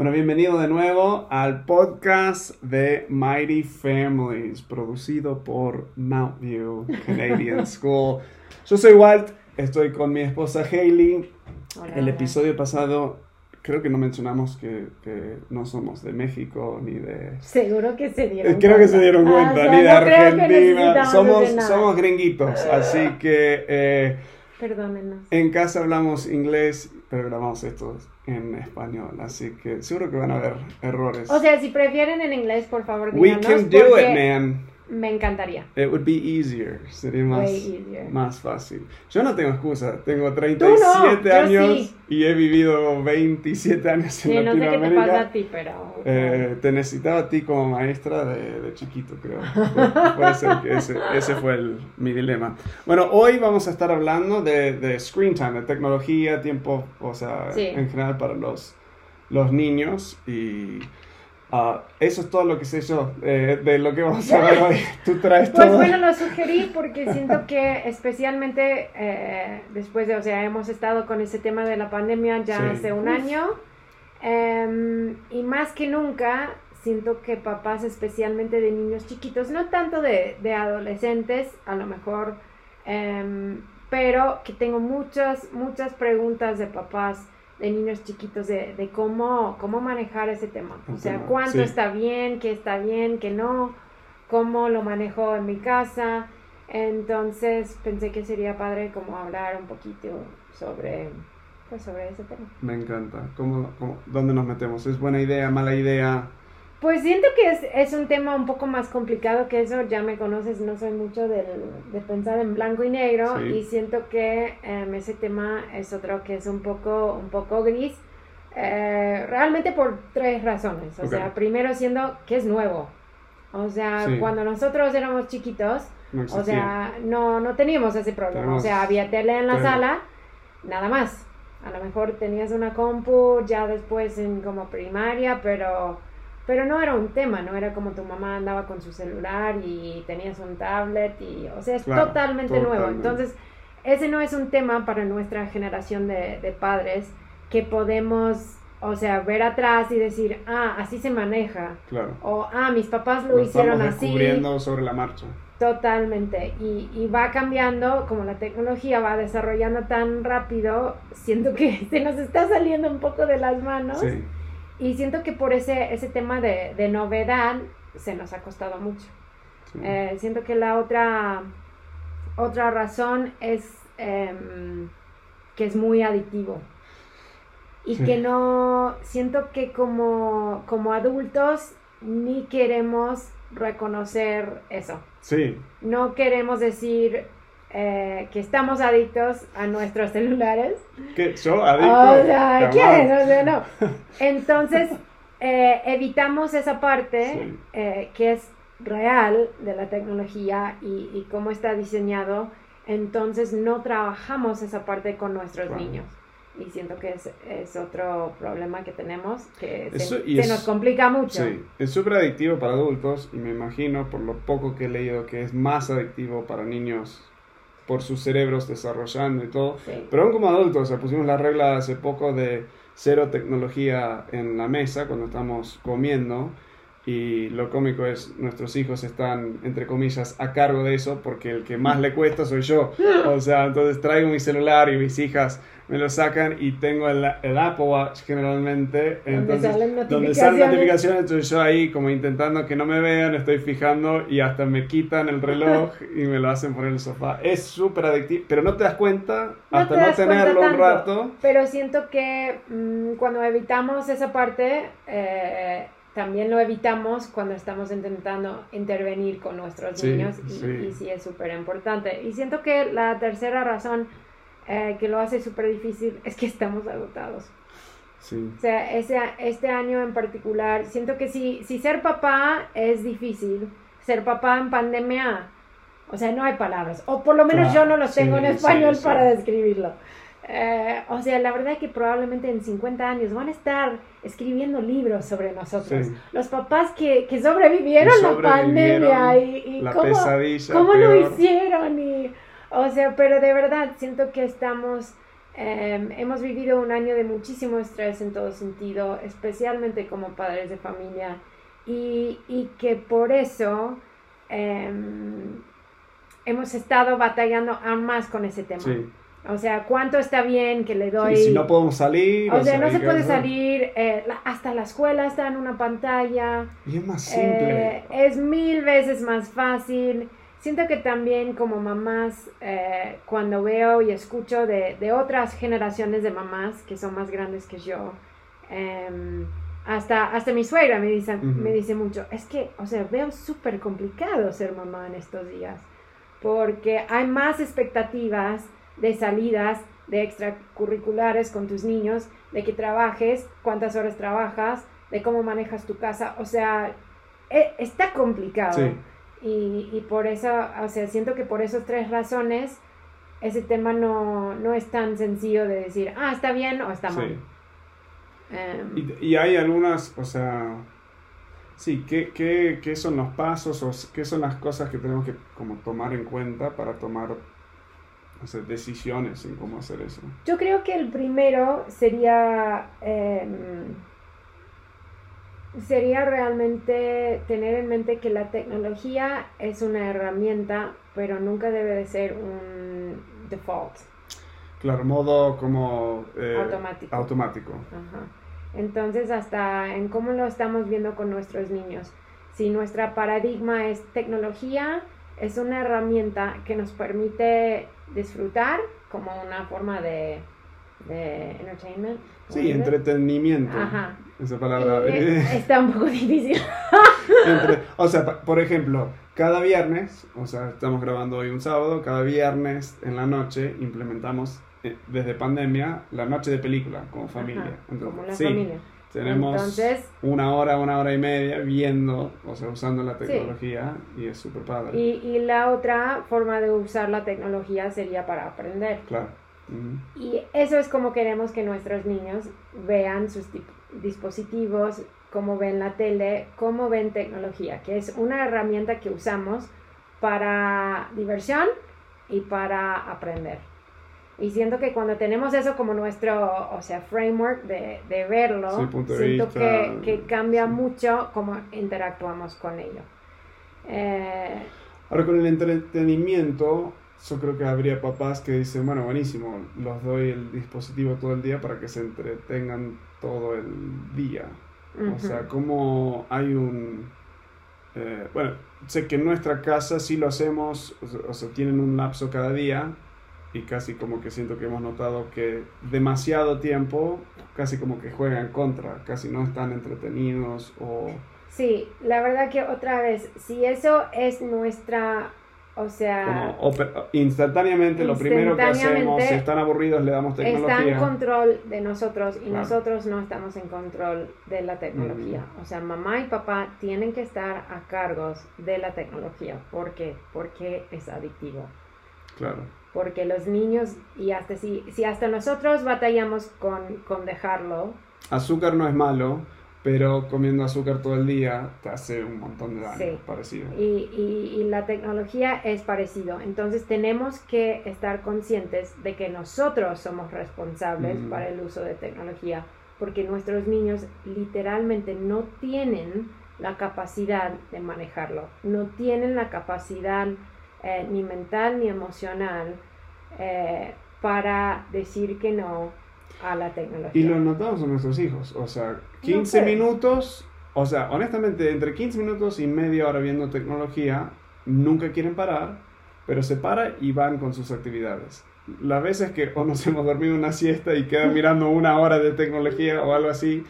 Bueno, bienvenido de nuevo al podcast de Mighty Families, producido por Mount View Canadian School. Yo soy Walt, estoy con mi esposa Hailey. Hola, El hola. episodio pasado creo que no mencionamos que, que no somos de México ni de... Seguro que se dieron Eh, Creo que se dieron Ah, cuenta, o sea, ni de no creo Argentina. Somos, somos gringuitos, así que eh, Perdónenos. en casa hablamos inglés, pero grabamos esto en español, así que seguro que van a haber errores. O sea, si prefieren en inglés, por favor, We díganos. can do porque it, man. Me encantaría. It would be easier. Sería más, Way easier. más fácil. Yo no tengo excusa. Tengo no, 37 yo años sí. y he vivido 27 años en Sí, no sé qué te Latinoamérica. pasa a ti, pero... Eh, te necesitaba a ti como maestra de, de chiquito, creo. Pu- Puede ser que ese, ese fue el- mi dilema. Bueno, hoy vamos a estar hablando de, de screen time, de tecnología, tiempo, o sea, Sí. en general para los, los niños. Y ah, eso es todo lo que sé yo eh, de lo que vamos a hablar hoy. Tú traes Pues todo. bueno, lo sugerí porque siento que especialmente eh, después de, o sea, hemos estado con ese tema de la pandemia ya Sí. hace un año em, y más que nunca siento que papás especialmente de niños chiquitos, no tanto de, de adolescentes, a lo mejor, em, pero que tengo muchas, muchas preguntas de papás de niños chiquitos de, de cómo, cómo manejar ese tema. O sea, cuánto sí. está bien, qué está bien, qué no cómo lo manejo en mi casa. Entonces pensé que sería padre como hablar un poquito sobre, pues, sobre ese tema. Me encanta. ¿Cómo, cómo- dónde nos metemos? ¿Es buena idea, mala idea? Pues siento que es, es un tema un poco más complicado que eso, ya me conoces, no soy mucho del, de pensar en blanco y negro Sí. y siento que em, ese tema es otro que es un poco, un poco gris, eh, realmente por tres razones. O sea, primero siendo que es nuevo. O sea, Sí. cuando nosotros éramos chiquitos, No O sea, no, no teníamos ese problema. Tenemos O sea, había tele en la sala, nada más. A lo mejor tenías una compu ya después en como primaria, pero, pero no era un tema, no era como tu mamá andaba con su celular y tenías un tablet y, o sea, es Claro, totalmente, nuevo. Entonces, ese no es un tema para nuestra generación de, de padres que podemos, o sea, ver atrás y decir, ah, así se maneja. Claro. O, ah, mis papás lo, Lo hicieron así. descubriendo sobre la marcha. Totalmente. Y, y va cambiando, como la tecnología va desarrollando tan rápido, siento que se nos está saliendo un poco de las manos. Sí. Y siento que por ese, ese tema de, de novedad se nos ha costado mucho. sí. Eh, siento que la otra, otra razón es em, que es muy adictivo. Y Sí. que no, siento que como, como adultos ni queremos reconocer eso. Sí. No queremos decir eh, que estamos adictos a nuestros celulares. ¿Qué? ¿Yo adicto? O sea. ¿quién? O sea, no. Entonces, eh, evitamos esa parte Sí. eh, que es real de la tecnología y, y cómo está diseñado. Entonces, no trabajamos esa parte con nuestros niños. Y siento que es, es otro problema que tenemos, que Eso- se, se es- nos complica mucho. Sí, es súper adictivo para adultos y me imagino por lo poco que he leído que es más adictivo para niños por sus cerebros desarrollando y todo. Sí. Pero aún como adultos, o sea, pusimos la regla hace poco de cero tecnología en la mesa cuando estamos comiendo y lo cómico es nuestros hijos están entre comillas a cargo de eso porque el que más le cuesta soy yo. O sea, entonces traigo mi celular y mis hijas me lo sacan y tengo el, el Apple Watch generalmente. Donde Entonces, salen donde salen notificaciones. entonces yo ahí como intentando que no me vean, estoy fijando y hasta me quitan el reloj y me lo hacen poner en el sofá. Es súper adictivo, pero no te das cuenta No hasta te no tenerlo un rato. Pero siento que mm, cuando evitamos esa parte, eh, también lo evitamos cuando estamos intentando intervenir con nuestros Sí, niños y sí. y sí es súper importante. Y siento que la tercera razón eh, que lo hace súper difícil es que estamos agotados. Sí, O sea, ese, este año en particular, siento que si, si ser papá es difícil, ser papá en pandemia, o sea, no hay palabras. O por lo menos Claro, yo no los tengo en español para describirlo. Eh, o sea, la verdad que probablemente en 50 años van a estar escribiendo libros sobre nosotros. Sí. Los papás que, que sobrevivieron Que la pandemia y, y la cómo, lo hicieron. Y, o sea, pero de verdad siento que estamos Em, hemos vivido un año de muchísimo estrés en todo sentido, especialmente como padres de familia, y, y que por eso em, hemos estado batallando aún más con ese tema. O sea, ¿cuánto está bien que le doy? si no podemos salir. O, sea, no se puede salir. Eh, hasta la escuela está en una pantalla. Y es más simple. Eh, es mil veces más fácil. Siento que también como mamás, eh, cuando veo y escucho de, de, otras generaciones de mamás que son más grandes que yo, em, hasta, hasta mi suegra me dice, me dice mucho, es que, o sea, veo súper complicado ser mamá en estos días, porque hay más expectativas de salidas, de extracurriculares con tus niños, de que trabajes, cuántas horas trabajas, de cómo manejas tu casa, o sea, e, está complicado. Sí. Y, y, por eso, o sea, siento que por esas tres razones, ese tema no, no es tan sencillo de decir, ah, está bien o está mal. Em, y, y, hay algunas, o sea, sí, ¿qué, qué, qué son los pasos o qué son las cosas que tenemos que como tomar en cuenta para tomar hacer decisiones en cómo hacer eso? Yo creo que el primero sería... Em, sería realmente tener en mente que la tecnología es una herramienta, pero nunca debe de ser un default. Claro, modo como eh, automático. automático. Entonces, hasta en cómo lo estamos viendo con nuestros niños. Si nuestra paradigma es tecnología, es una herramienta que nos permite disfrutar como una forma de, de entertainment. Sí, entretenimiento. Ajá. Esa palabra. está un poco difícil. o sea, por ejemplo, cada viernes, o sea, estamos grabando hoy un sábado, cada viernes en la noche implementamos eh, desde pandemia la noche de película como familia. como la familia. Tenemos una hora, una hora y media viendo, o sea, usando la tecnología y es súper padre. Y, y, la otra forma de usar la tecnología sería para aprender. Claro. Y eso es como queremos que nuestros niños vean sus dispositivos, cómo ven la tele, cómo ven tecnología, que es una herramienta que usamos para diversión y para aprender. Y siento que cuando tenemos eso como nuestro, o sea, framework de, de verlo, siento que, que, cambia mucho cómo interactuamos con ello. Eh, Ahora con el entretenimiento, yo creo que habría papás que dicen, bueno, buenísimo, los doy el dispositivo todo el día para que se entretengan todo el día. O sea, como hay un... Eh, bueno, sé que en nuestra casa sí lo hacemos, o sea, tienen un lapso cada día, y casi como que siento que hemos notado que demasiado tiempo casi como que juegan contra, casi no están entretenidos o... Sí, la verdad que otra vez, si eso es nuestra, o sea... instantáneamente, lo primero que hacemos, si están aburridos le damos tecnología. Está en control de nosotros y nosotros no estamos en control de la tecnología. O sea, mamá y papá tienen que estar a cargo de la tecnología. ¿Por qué? Porque es adictivo. Claro porque los niños, y hasta si, si hasta nosotros batallamos con, con dejarlo. Azúcar no es malo, pero comiendo azúcar todo el día te hace un montón de daño parecido. Y, y, y, la tecnología es parecido. Entonces tenemos que estar conscientes de que nosotros somos responsables para el uso de tecnología, porque nuestros niños literalmente no tienen la capacidad de manejarlo, no tienen la capacidad eh, ni mental ni emocional eh, para decir que no a la tecnología. Y lo notamos en nuestros hijos, o sea, 15 minutos, o sea, honestamente, entre 15 minutos y media hora viendo tecnología, nunca quieren parar, pero se para y van con sus actividades. Las veces que o nos hemos dormido una siesta y quedan mirando una hora de tecnología o algo así,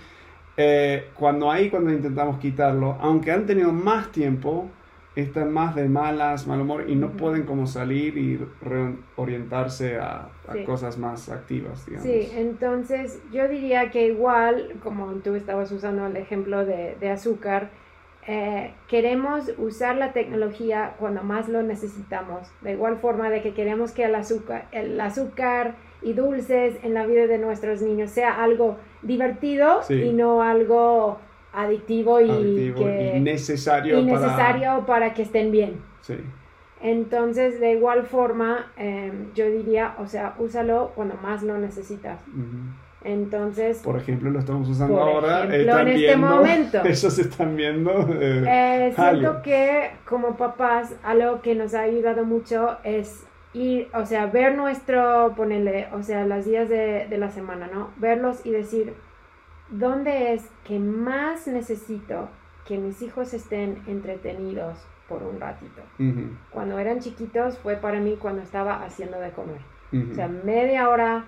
eh, cuando ahí, cuando intentamos quitarlo, aunque han tenido más tiempo, están más de malas, mal humor y no pueden como salir y reorientarse a, cosas más activas, digamos. Sí, entonces yo diría que igual, como tú estabas usando el ejemplo de, azúcar, eh, queremos usar la tecnología cuando más lo necesitamos. De igual forma de que queremos que el azúcar, el azúcar y dulces en la vida de nuestros niños sea algo divertido y no algo adictivo y, necesario, para... que estén bien. Sí. Entonces, de igual forma, em, yo diría, o sea, úsalo cuando más lo necesitas. Entonces, por ejemplo, lo estamos usando por ahora. ejemplo, en este viendo- momento. Ellos están viendo. eh, Eh, siento que como papás algo que nos ha ayudado mucho es ir, o sea, ver nuestro, ponerle, o sea, los días de, de la semana, ¿no? Verlos y decir, ¿dónde es que más necesito que mis hijos estén entretenidos por un ratito? Cuando eran chiquitos fue para mí cuando estaba haciendo de comer. O sea, media hora,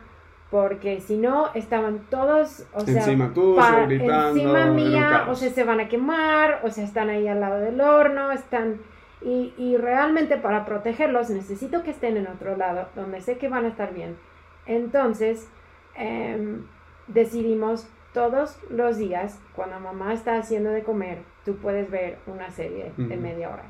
porque si no, estaban todos, o sea, Encima pa- gritando, encima mía, o sea, se van a quemar, o sea, están ahí al lado del horno, están... Y, y realmente para protegerlos necesito que estén en otro lado, donde sé que van a estar bien. Entonces, em, decidimos todos los días, cuando mamá está haciendo de comer, tú puedes ver una serie de media hora.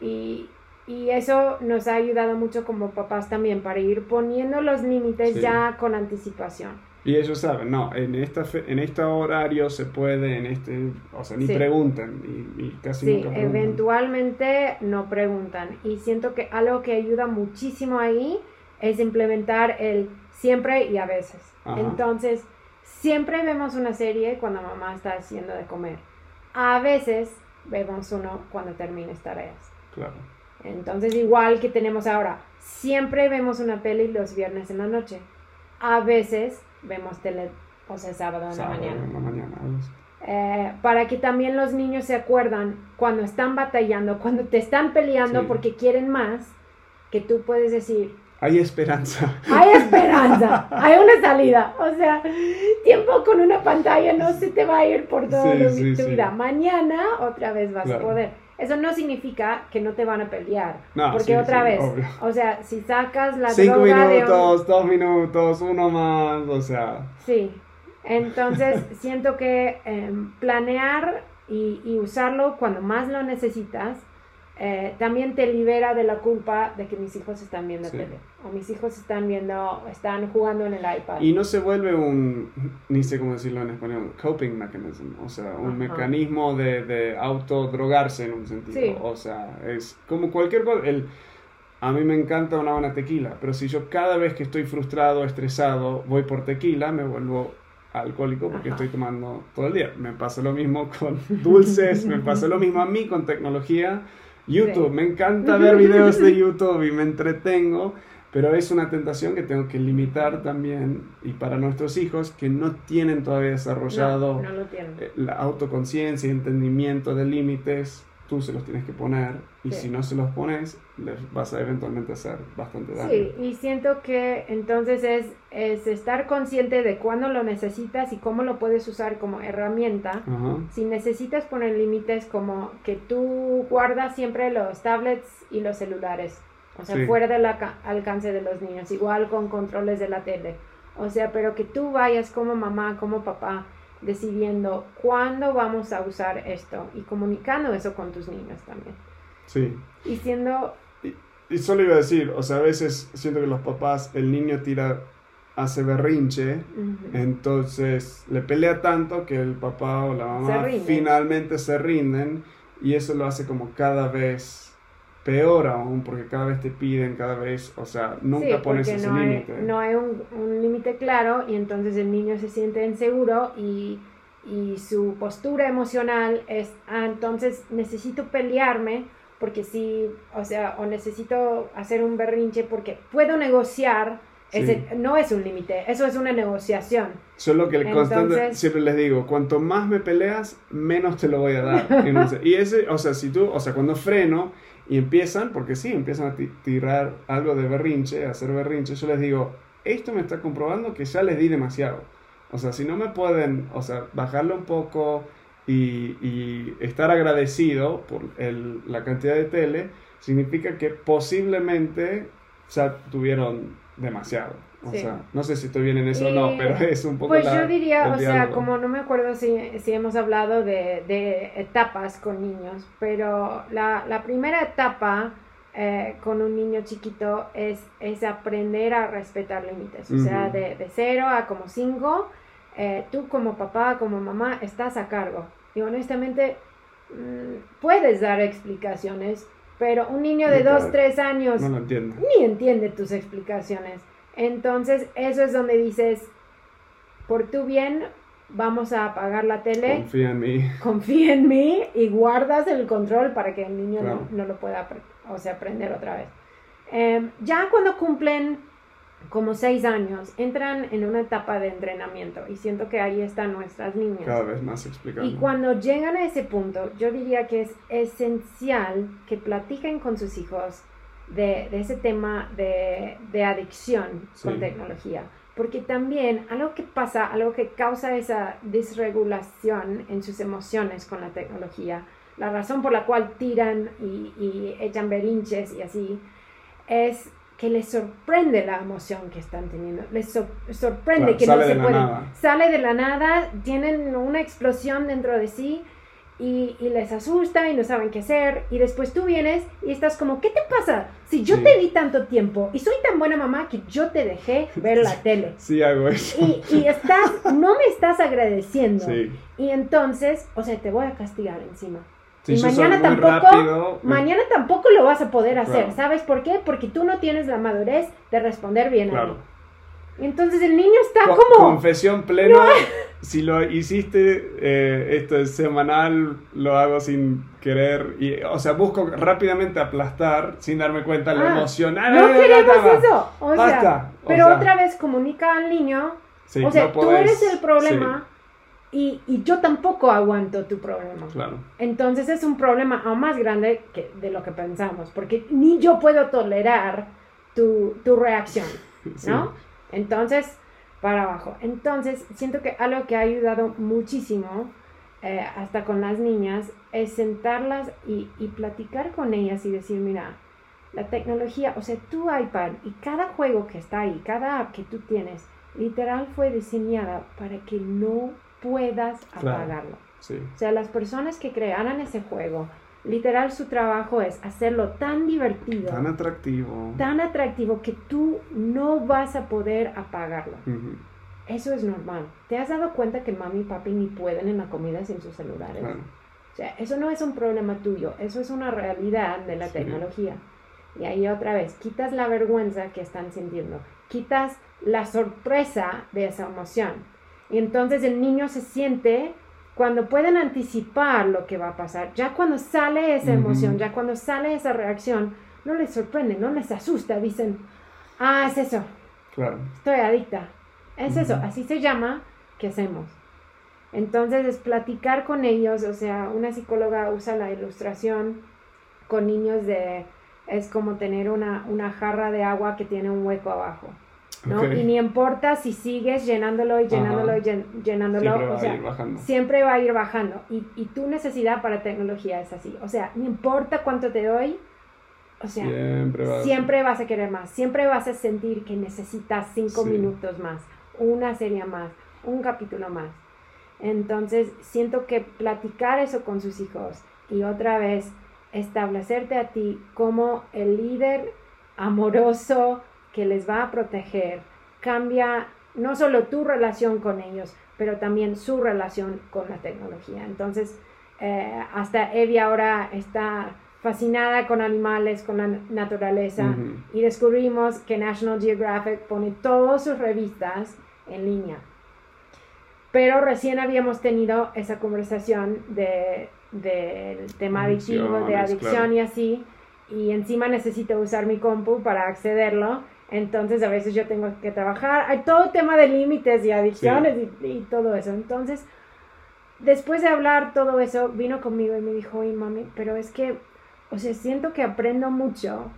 Y, y eso nos ha ayudado mucho como papás también para ir poniendo los límites Sí. ya con anticipación. Y ellos saben, no, en esta fe- en este horario se puede, en este, o sea, ni Sí. preguntan, y, y casi Sí, nunca preguntan. eventualmente no preguntan. Y siento que algo que ayuda muchísimo ahí es implementar el siempre y a veces. Ajá. Entonces, siempre vemos una serie cuando mamá está haciendo de comer. A veces vemos uno cuando termines tareas. Claro. Entonces, igual que tenemos ahora, siempre vemos una peli los viernes en la noche. A veces vemos tele, o sea, sábado en Sábado la mañana. en la mañana. Eh, para que también los niños se acuerdan cuando están batallando, cuando te están peleando Sí. porque quieren más, que tú puedes decir, Hay esperanza. hay esperanza, hay una salida. O sea, tiempo con una pantalla no se te va a ir por toda Sí, la- sí, tu sí. vida. Mañana otra vez vas Claro. a poder. Eso no significa que no te van a pelear. No, porque otra vez, obvio. o sea, si sacas la Cinco droga de un- minutos, dos minutos, uno más, o sea, Sí, entonces siento que em, planear y, y usarlo cuando más lo necesitas eh, también te libera de la culpa de que mis hijos están viendo Sí. tele o mis hijos están viendo, están jugando en el iPad. y no se vuelve un, ni sé cómo decirlo en español, coping mechanism, o sea, un Ajá. mecanismo de, de autodrogarse en un sentido, Sí. o sea, es como cualquier cosa, el, a mí me encanta una buena tequila, pero si yo cada vez que estoy frustrado, estresado, voy por tequila, me vuelvo alcohólico porque Ajá. estoy tomando todo el día. Me pasa lo mismo con dulces, me pasa lo mismo a mí con tecnología. YouTube, Sí. me encanta ver videos de YouTube y me entretengo, pero es una tentación que tengo que limitar también y para nuestros hijos que no tienen todavía desarrollado no, no eh, la autoconciencia y entendimiento de límites, tú se los tienes que poner y Sí. si no se los pones, les vas a eventualmente hacer bastante daño. Sí, y siento que entonces es, es estar consciente de cuándo lo necesitas y cómo lo puedes usar como herramienta. Si necesitas poner límites como que tú guardas siempre los tablets y los celulares, o sea, Sí. fuera del alcance de los niños, igual con controles de la tele. O sea, pero que tú vayas como mamá, como papá, decidiendo cuándo vamos a usar esto y comunicando eso con tus niños también. Sí. Y siendo, Y solo iba a decir, o sea, a veces siento que los papás, el niño tira, hace berrinche, entonces le pelea tanto que el papá o la mamá finalmente se rinden y eso lo hace como cada vez peor aún, porque cada vez te piden, cada vez, o sea, nunca sí, pones ese no límite. no hay un, un límite claro y entonces el niño se siente inseguro y, y su postura emocional es, ah, entonces necesito pelearme porque sí, o sea, o necesito hacer un berrinche porque puedo negociar, ese, no es un límite, eso es una negociación. Solo que el constante, Entonces- siempre les digo, cuanto más me peleas, menos te lo voy a dar. Y ese, o sea, si tú, o sea, cuando freno y empiezan, porque sí, empiezan a ti- tirar algo de berrinche, a hacer berrinche, yo les digo, esto me está comprobando que ya les di demasiado. O sea, si no me pueden, o sea, bajarlo un poco y, y estar agradecido por el- la cantidad de tele, significa que posiblemente ya tuvieron demasiado. O Sí. sea, no sé si estoy bien en eso o no, Y, pero es un poco Pues la- yo diría, o sea, como no me acuerdo si, si hemos hablado de, de etapas con niños, pero la, la primera etapa eh, con un niño chiquito es, es aprender a respetar límites, o sea, de, de cero a como cinco, eh, tú como papá, como mamá, estás a cargo. Y honestamente, mm, puedes dar explicaciones, Pero un niño de No, 2, claro. 3 años No lo ni entiende tus explicaciones. Entonces, eso es donde dices, por tu bien, vamos a apagar la tele, Confía en mí. confía en mí y guardas el control para que el niño Claro. no, no lo pueda o sea, aprender otra vez. Em, ya cuando cumplen como 6 años, entran en una etapa de entrenamiento y siento que ahí están nuestras niñas. Cada vez más explicando. Y cuando llegan a ese punto, yo diría que es esencial que platiquen con sus hijos de, de ese tema de, de adicción con tecnología. Porque también algo que pasa, algo que causa esa disregulación en sus emociones con la tecnología, la razón por la cual tiran y, y echan berinches y así, es que les sorprende la emoción que están teniendo. Les sor- sorprende Claro, que no se pueden. nada. Sale de la nada, tienen una explosión dentro de sí y, y les asusta y no saben qué hacer. Y después tú vienes y estás como, ¿qué te pasa? Si yo Sí. te di tanto tiempo y soy tan buena mamá que yo te dejé ver la tele. Sí hago eso. Y, y estás, no me estás agradeciendo. Sí. Y entonces, o sea, te voy a castigar encima. Si Y mañana tampoco- rápido, Mañana tampoco lo vas a poder hacer. Claro. ¿Sabes por qué? Porque tú no tienes la madurez de responder bien a mí. Entonces el niño está Co- como... Confesión plena. Si lo hiciste, eh, esto es semanal, lo hago sin querer. Y, o sea, busco rápidamente aplastar sin darme cuenta la Ah, emoción. Ah, No no, queremos eso. O sea, Basta. O pero sea, otra vez comunica al niño. sí, o sea, no tú podés- eres el problema y, y yo tampoco aguanto tu problema. sí, claro. Entonces es un problema aún más grande que, de lo que pensamos, porque ni yo puedo tolerar tu, tu reacción, Sí. Entonces, para abajo. Entonces, siento que algo que ha ayudado muchísimo, eh, hasta con las niñas, es sentarlas y, y platicar con ellas y decir, mira, la tecnología, o sea, tu iPad y cada juego que está ahí, cada app que tú tienes, literal fue diseñada para que no puedas Claro. apagarlo. Sí. O sea, las personas que crearan ese juego, literal su trabajo es hacerlo tan divertido, Tan atractivo. tan atractivo que tú no vas a poder apagarlo. Eso es normal. ¿Te has dado cuenta que mami y papi ni pueden en la comida sin sus celulares? Claro. O sea, eso no es un problema tuyo, eso es una realidad de la Sí. tecnología. Y ahí otra vez, quitas la vergüenza que están sintiendo, quitas la sorpresa de esa emoción. Y entonces el niño se siente cuando pueden anticipar lo que va a pasar, ya cuando sale esa emoción, ya cuando sale esa reacción, no les sorprende, no les asusta, dicen, ah, es eso, Claro. estoy adicta. Es eso, así se llama, ¿qué hacemos? Entonces es platicar con ellos, o sea, una psicóloga usa la ilustración con niños de, es como tener una, una jarra de agua que tiene un hueco abajo, ¿no? Y ni importa si sigues llenándolo y llenándolo Ajá. y llen- llenándolo, Siempre va o a sea, ir bajando. siempre va a ir bajando. Y, y tu necesidad para tecnología es así, o sea, no importa cuánto te doy, o sea, Siempre va Siempre vas a querer más, siempre vas a sentir que necesitas cinco Sí. minutos más, una serie más, un capítulo más. Entonces, siento que platicar eso con sus hijos y otra vez establecerte a ti como el líder amoroso que les va a proteger, cambia no solo tu relación con ellos, pero también su relación con la tecnología. Entonces, eh, hasta Evie ahora está fascinada con animales, con la naturaleza, y descubrimos que National Geographic pone todas sus revistas en línea. Pero recién habíamos tenido esa conversación de, del tema adictivo, de adicción claro. y así, y encima necesito usar mi compu para accederlo, entonces a veces yo tengo que trabajar, hay todo tema de límites y adicciones y, y todo eso, entonces después de hablar todo eso, vino conmigo y me dijo, oye mami, pero es que, o sea, siento que aprendo mucho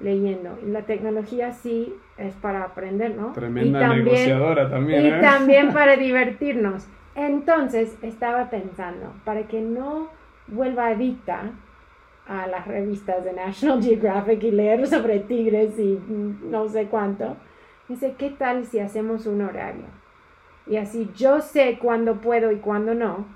leyendo, y la tecnología sí es para aprender, ¿no? Tremenda y también, negociadora también, y ¿eh? también para divertirnos. Entonces estaba pensando, para que no vuelva adicta a las revistas de National Geographic y leer sobre tigres y mm, no sé cuánto, dice, ¿qué tal si hacemos un horario? Y así yo sé cuándo puedo y cuándo no,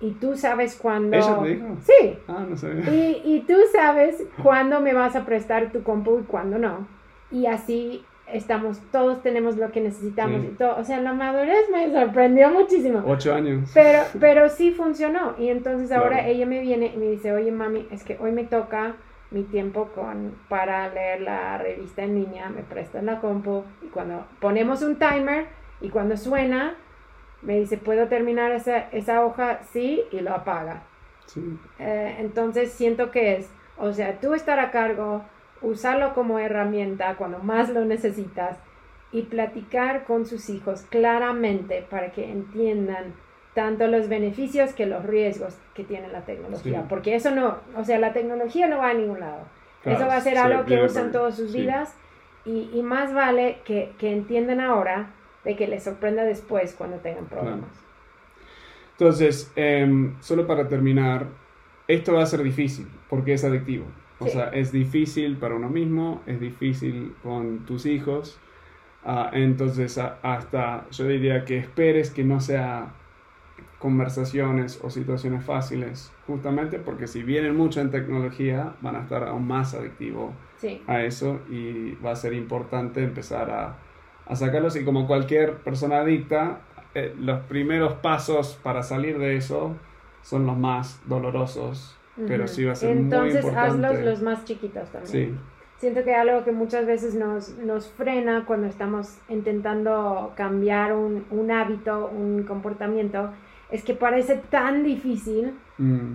y tú sabes cuándo... ¿Ella te dijo? Sí, Ah, no sabía. y, y tú sabes cuándo me vas a prestar tu compu y cuándo no. Y así estamos, todos tenemos lo que necesitamos Sí. y todo. O sea, la madurez me sorprendió muchísimo. Ocho años. Pero, pero sí funcionó. Y entonces ahora Claro. ella me viene y me dice, oye mami, es que hoy me toca mi tiempo con, para leer la revista en línea, me prestan la compu y cuando ponemos un timer y cuando suena, me dice, ¿puedo terminar esa, esa hoja? Sí, y lo apaga. Eh, entonces siento que es, o sea, tú estar a cargo, usarlo como herramienta cuando más lo necesitas y platicar con sus hijos claramente para que entiendan tanto los beneficios que los riesgos que tiene la tecnología, porque eso no, o sea, la tecnología no va a ningún lado. eso va a ser algo que usan todas sus vidas y, y, más vale que, que, entiendan ahora de que les sorprenda después cuando tengan problemas. Entonces, em, solo para terminar, esto va a ser difícil porque es adictivo. O sea, es difícil para uno mismo, es difícil con tus hijos. Ah, entonces, hasta yo diría que esperes que no sea conversaciones o situaciones fáciles, justamente porque si vienen mucho en tecnología, van a estar aún más adictivos a eso y va a ser importante empezar a, a sacarlos. Y como cualquier persona adicta, eh, los primeros pasos para salir de eso son los más dolorosos, pero sí va a ser Entonces, muy importante. hazlos los más chiquitos también. Siento que algo que muchas veces nos, nos frena cuando estamos intentando cambiar un, un hábito, un comportamiento, es que parece tan difícil mm.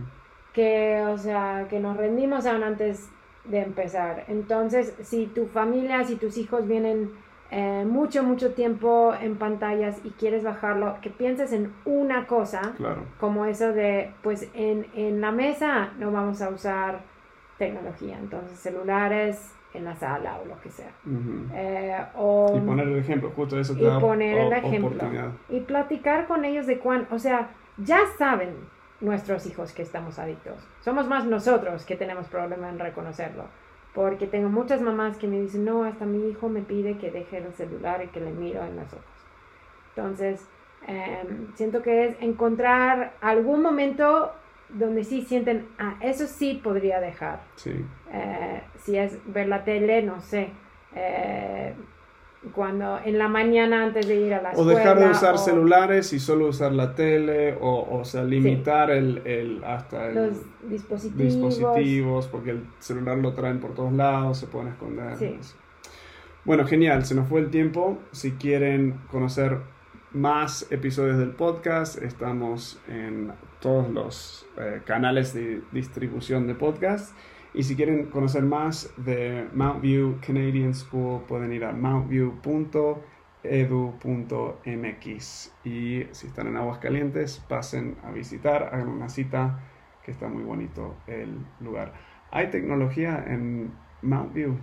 que, o sea, que nos rendimos aún antes de empezar. Entonces, si tu familia, si tus hijos vienen eh, mucho, mucho tiempo en pantallas y quieres bajarlo, que pienses en una cosa, como eso de, pues en, en la mesa no vamos a usar tecnología, entonces celulares, en la sala o lo que sea. Eh, o, y poner el ejemplo, justo eso te y poner el ejemplo. Y platicar con ellos de cuán, o sea, ya saben nuestros hijos que estamos adictos. Somos más nosotros que tenemos problema en reconocerlo. Porque tengo muchas mamás que me dicen, no, hasta mi hijo me pide que deje el celular y que le miro en los ojos. Entonces, em, siento que es encontrar algún momento donde sí sienten, ah, eso sí podría dejar. Sí. Eh, si es ver la tele, no sé. Eh, cuando en la mañana antes de ir a la escuela. O dejar de usar celulares y solo usar la tele, o, o sea, limitar el, el, hasta los dispositivos. dispositivos, porque el celular lo traen por todos lados, se pueden esconder. Sí. Bueno, genial, se nos fue el tiempo. Si quieren conocer más episodios del podcast. Estamos en todos los eh, canales de distribución de podcast. Y si quieren conocer más de Mount View Canadian School, pueden ir a mountview.edu.mx. Y si están en Aguascalientes, pasen a visitar, hagan una cita, que está muy bonito el lugar. ¿Hay tecnología en Mount View?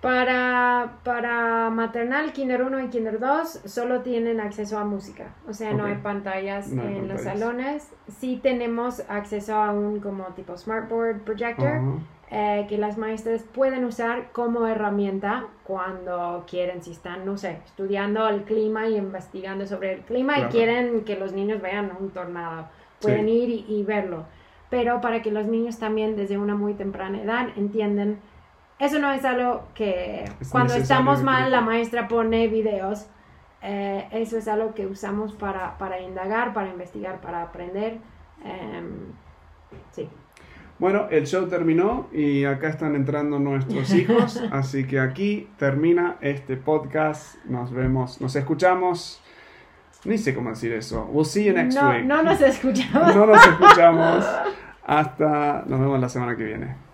Para, para maternal, kinder 1 y kinder 2 solo tienen acceso a música, o sea, no hay pantallas en los salones. Sí tenemos acceso a un como tipo smartboard projector eh, que las maestras pueden usar como herramienta cuando quieren, si están, no sé, estudiando el clima y investigando sobre el clima y quieren que los niños vean un tornado, pueden ir y, y verlo. Pero para que los niños también desde una muy temprana edad entiendan eso no es algo que cuando estamos mal la maestra pone videos. Eh, eso es algo que usamos para, para indagar, para investigar, para aprender. Em, sí. Bueno, el show terminó y acá están entrando nuestros hijos, así que aquí termina este podcast. Nos vemos, nos escuchamos. Ni sé cómo decir eso. We'll see you next no, week. No nos escuchamos. no nos escuchamos. Hasta, nos vemos la semana que viene.